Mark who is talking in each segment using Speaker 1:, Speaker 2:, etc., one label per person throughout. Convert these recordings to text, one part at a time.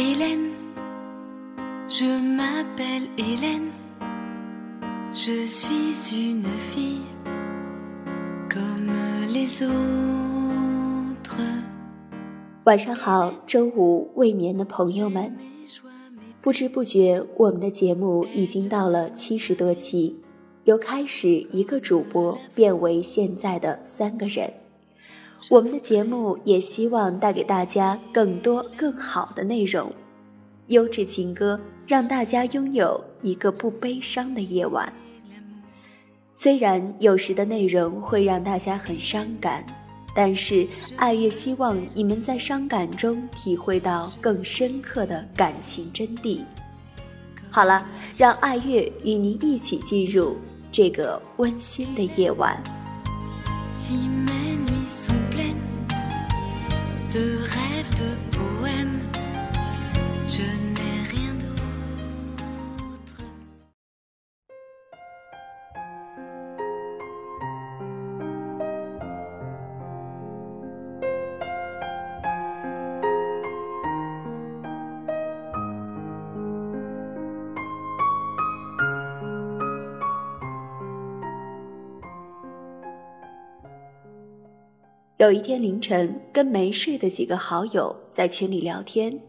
Speaker 1: Hélène, je m'appelle Hélène, je suis une fille comme les autres.
Speaker 2: 晚上好，周五未眠的朋友们，不知不觉我们的节目已经到了七十多期，由开始一个主播变为现在的三个人。我们的节目也希望带给大家更多更好的内容，优质情歌，让大家拥有一个不悲伤的夜晚。虽然有时的内容会让大家很伤感，但是爱乐希望你们在伤感中体会到更深刻的感情真谛。好了，让爱乐与您一起进入这个温馨的夜晚。de rêves, de poèmes. Je 有一天凌晨，跟没睡的几个好友在群里聊天，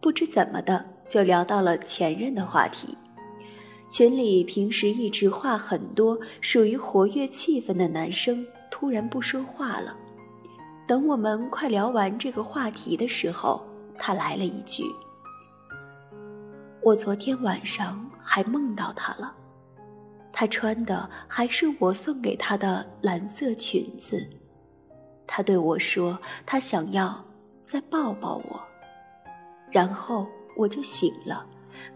Speaker 2: 不知怎么的就聊到了前任的话题。群里平时一直话很多、属于活跃气氛的男生突然不说话了。等我们快聊完这个话题的时候，他来了一句：“我昨天晚上还梦到他了，他穿的还是我送给他的蓝色裙子。”他对我说：“他想要再抱抱我。”然后我就醒了，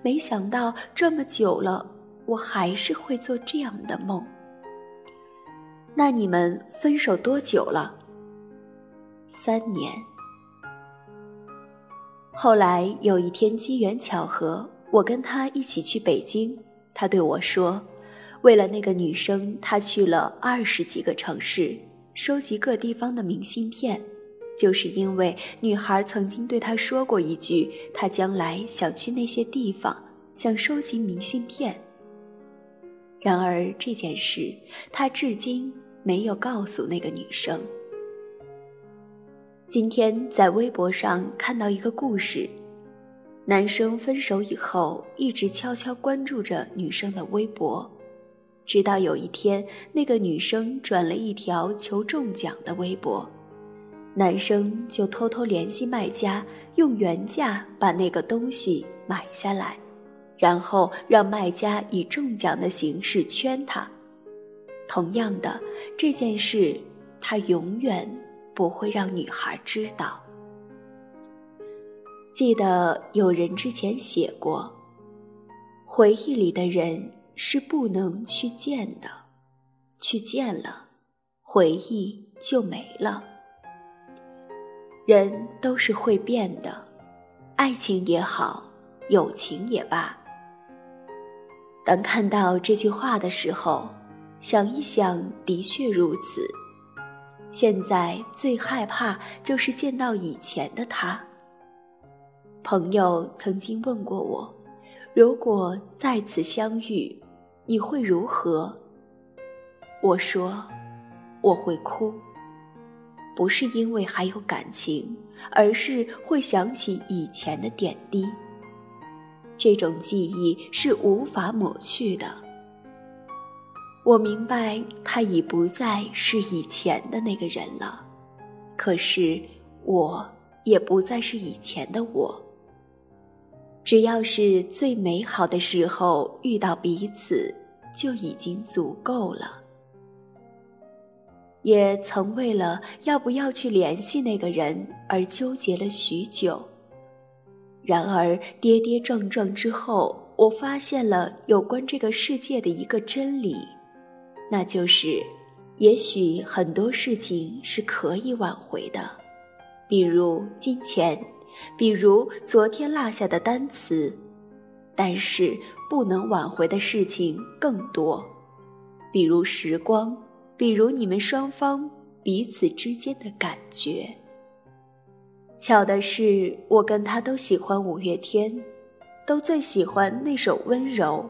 Speaker 2: 没想到这么久了，我还是会做这样的梦。那你们分手多久了？三年。后来有一天机缘巧合，我跟他一起去北京，他对我说：“为了那个女生，他去了二十几个城市。”收集各地方的明信片，就是因为女孩曾经对他说过一句：“他将来想去那些地方，想收集明信片。”然而这件事，他至今没有告诉那个女生。今天在微博上看到一个故事：男生分手以后，一直悄悄关注着女生的微博。直到有一天，那个女生转了一条求中奖的微博，男生就偷偷联系卖家，用原价把那个东西买下来，然后让卖家以中奖的形式圈他。同样的这件事，他永远不会让女孩知道。记得有人之前写过，回忆里的人。是不能去见的，去见了，回忆就没了。人都是会变的，爱情也好，友情也罢。当看到这句话的时候，想一想，的确如此。现在最害怕就是见到以前的他。朋友曾经问过我，如果再次相遇。你会如何？我说，我会哭，不是因为还有感情，而是会想起以前的点滴。这种记忆是无法抹去的。我明白他已不再是以前的那个人了，可是我也不再是以前的我。只要是最美好的时候遇到彼此，就已经足够了。也曾为了要不要去联系那个人而纠结了许久。然而跌跌撞撞之后，我发现了有关这个世界的一个真理，那就是，也许很多事情是可以挽回的，比如金钱。比如昨天落下的单词，但是不能挽回的事情更多，比如时光，比如你们双方彼此之间的感觉。巧的是，我跟他都喜欢五月天，都最喜欢那首《温柔》，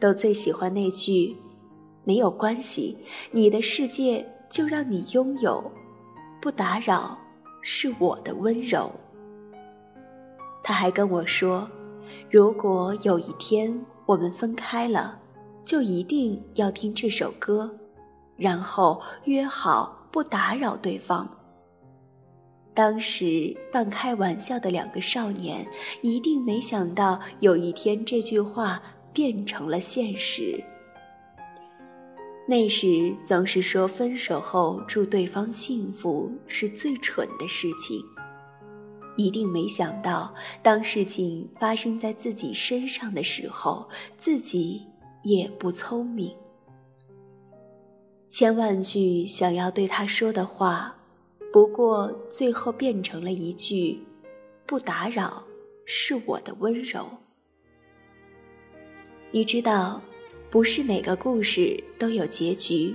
Speaker 2: 都最喜欢那句“没有关系，你的世界就让你拥有，不打扰是我的温柔。”他还跟我说，如果有一天我们分开了，就一定要听这首歌，然后约好不打扰对方。当时半开玩笑的两个少年，一定没想到有一天这句话变成了现实。那时总是说分手后祝对方幸福是最蠢的事情，一定没想到当事情发生在自己身上的时候，自己也不聪明。千万句想要对他说的话。不过，最后变成了一句“不打扰”，是我的温柔。你知道，不是每个故事都有结局，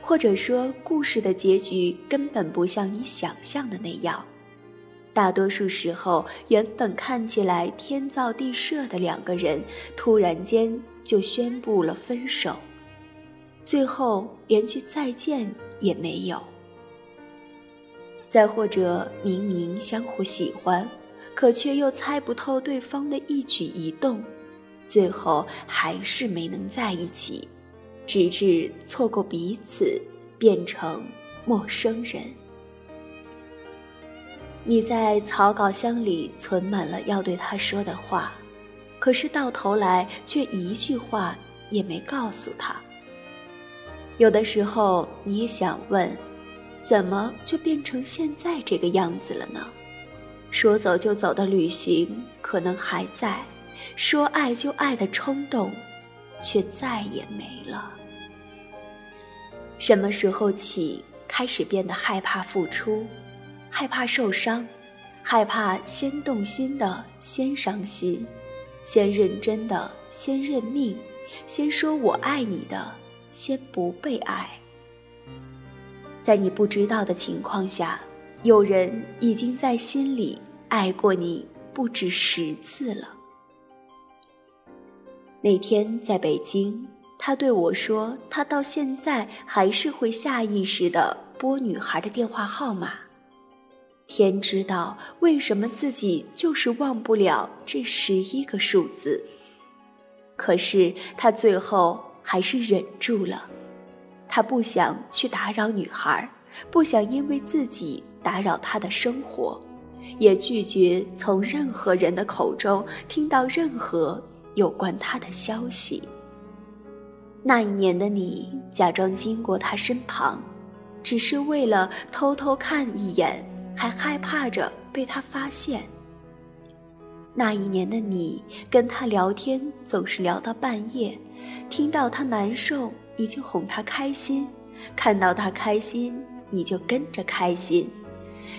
Speaker 2: 或者说，故事的结局根本不像你想象的那样。大多数时候，原本看起来天造地设的两个人，突然间就宣布了分手，最后连句再见也没有。再或者，明明相互喜欢，可却又猜不透对方的一举一动，最后还是没能在一起，直至错过彼此，变成陌生人。你在草稿箱里存满了要对他说的话，可是到头来却一句话也没告诉他。有的时候，你也想问。怎么就变成现在这个样子了呢？说走就走的旅行可能还在，说爱就爱的冲动，却再也没了。什么时候起开始变得害怕付出，害怕受伤，害怕先动心的先伤心，先认真的先认命，先说我爱你的先不被爱？在你不知道的情况下，有人已经在心里爱过你不止十次了。那天在北京，他对我说，他到现在还是会下意识的拨女孩的电话号码。天知道为什么自己就是忘不了这十一个数字。可是他最后还是忍住了。他不想去打扰女孩，不想因为自己打扰她的生活，也拒绝从任何人的口中听到任何有关他的消息。那一年的你，假装经过他身旁，只是为了偷偷看一眼，还害怕着被他发现。那一年的你，跟他聊天总是聊到半夜，听到他难受。你就哄他开心，看到他开心，你就跟着开心，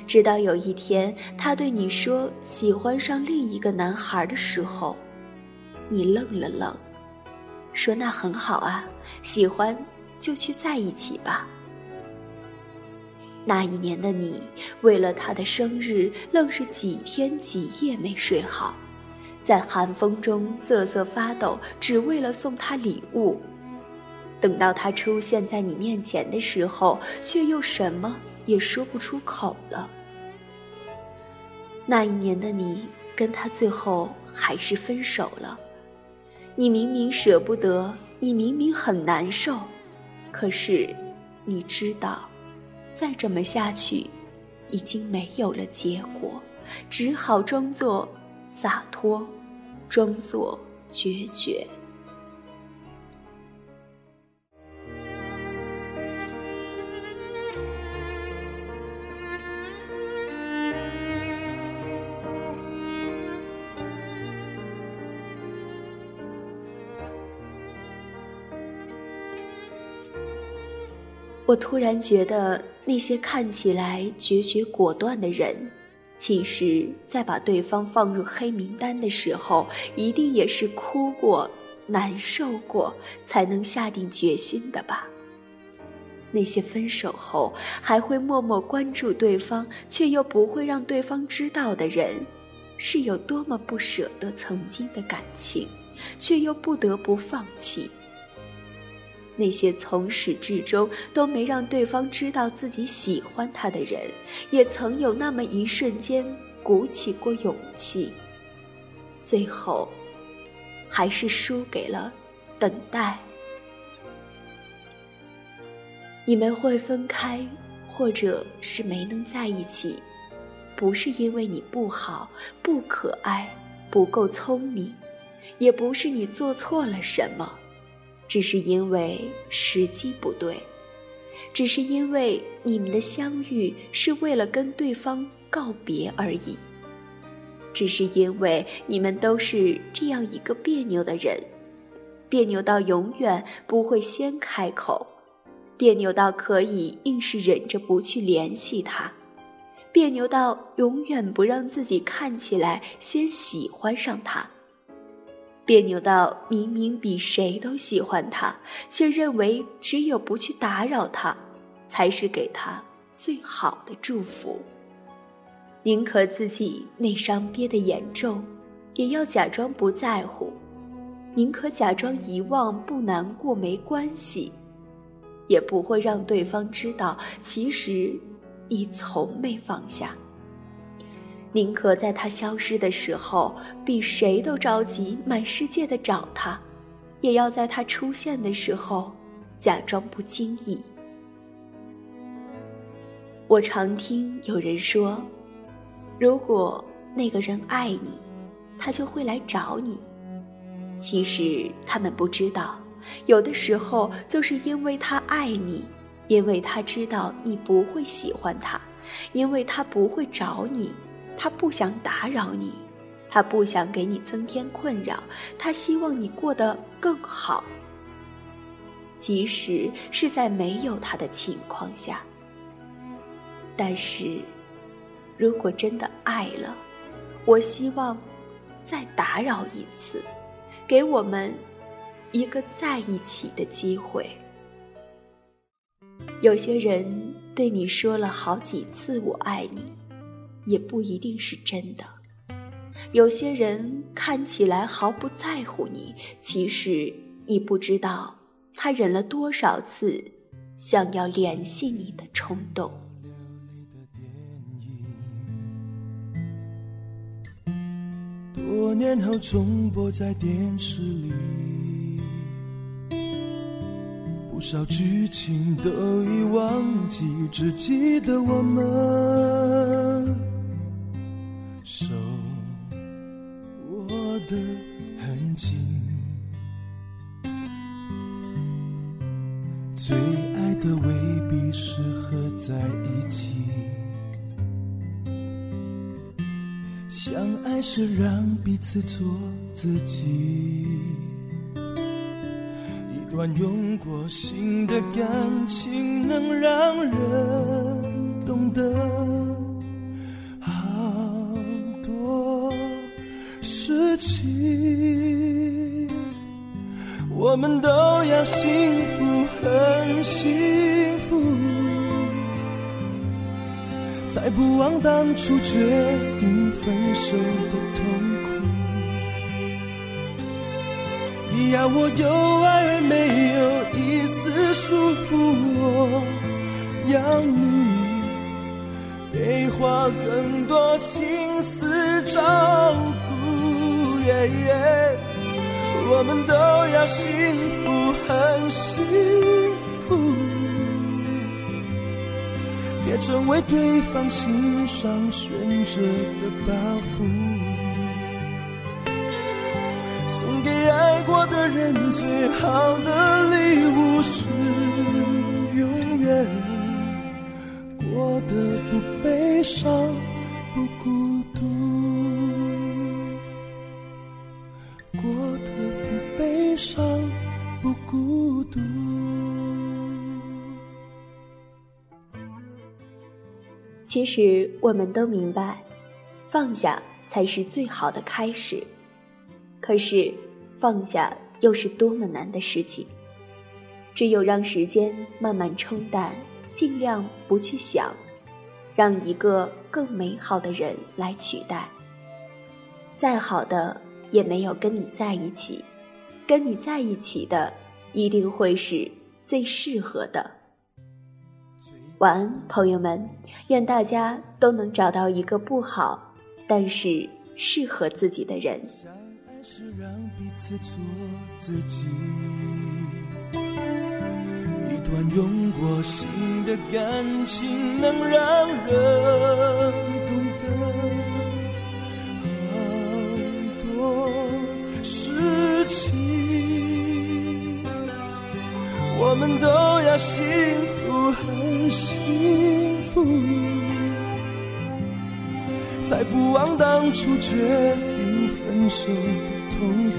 Speaker 2: 直到有一天他对你说喜欢上另一个男孩的时候，你愣了愣，说那很好啊，喜欢就去在一起吧。那一年的你，为了他的生日，愣是几天几夜没睡好，在寒风中瑟瑟发抖，只为了送他礼物。等到他出现在你面前的时候，却又什么也说不出口了。那一年的你跟他最后还是分手了，你明明舍不得，你明明很难受，可是你知道，再这么下去，已经没有了结果，只好装作洒脱，装作决绝。我突然觉得，那些看起来决绝果断的人，其实，在把对方放入黑名单的时候，一定也是哭过、难受过，才能下定决心的吧。那些分手后还会默默关注对方，却又不会让对方知道的人，是有多么不舍得曾经的感情，却又不得不放弃。那些从始至终都没让对方知道自己喜欢他的人，也曾有那么一瞬间鼓起过勇气，最后，还是输给了等待。你们会分开，或者是没能在一起，不是因为你不好、不可爱、不够聪明，也不是你做错了什么，只是因为时机不对，只是因为你们的相遇是为了跟对方告别而已，只是因为你们都是这样一个别扭的人，别扭到永远不会先开口。别扭到可以硬是忍着不去联系他，别扭到永远不让自己看起来先喜欢上他，别扭到明明比谁都喜欢他，却认为只有不去打扰他，才是给他最好的祝福。宁可自己内伤憋得严重，也要假装不在乎；宁可假装遗忘不难过没关系。也不会让对方知道，其实你从没放下。宁可在他消失的时候，比谁都着急，满世界的找他，也要在他出现的时候，假装不经意。我常听有人说，如果那个人爱你，他就会来找你。其实他们不知道。有的时候，就是因为他爱你，因为他知道你不会喜欢他，因为他不会找你，他不想打扰你，他不想给你增添困扰，他希望你过得更好。即使是在没有他的情况下，但是，如果真的爱了，我希望再打扰一次，给我们。一个在一起的机会。有些人对你说了好几次“我爱你”，也不一定是真的。有些人看起来毫不在乎你，其实你不知道他忍了多少次想要联系你的冲动。
Speaker 3: 多年后重播在电视里。多少剧情都已忘记，只记得我们手握得很紧。最爱的未必适合在一起，相爱是让彼此做自己。段用过心的感情，能让人懂得好多事情。我们都要幸福，很幸福，才不忘当初决定分手的痛。你要我有爱没有一丝束缚，我要你给花更多心思照顾。我们都要幸福，很幸福，别成为对方心上悬着的包袱。过的人，最好的礼物是永远过得不悲伤、不孤独，过得不悲伤、不孤独。
Speaker 2: 其实我们都明白，放下才是最好的开始，可是。放下又是多么难的事情。只有让时间慢慢冲淡，尽量不去想，让一个更美好的人来取代。再好的也没有跟你在一起，跟你在一起的一定会是最适合的。晚安，朋友们，愿大家都能找到一个不好，但是适合自己的人。
Speaker 3: 是让彼此做自己一段用过心的感情，能让人懂得好多事情。我们都要幸福，很幸福，才不枉当初决定分手痛苦。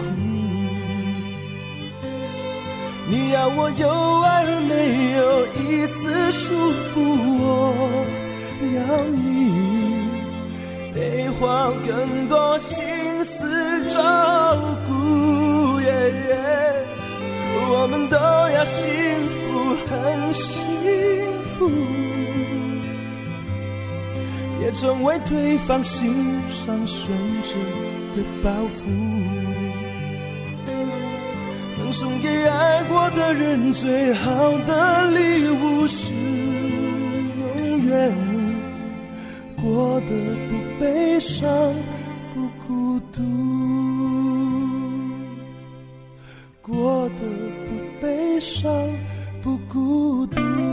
Speaker 3: 你要我有爱而没有一丝束缚，我要你别花更多心思照顾。我们都要幸福，很幸福，别成为对方心上悬着的包袱。能送给爱过的人最好的礼物是永远过得不悲伤不孤独，过得不悲伤不孤独。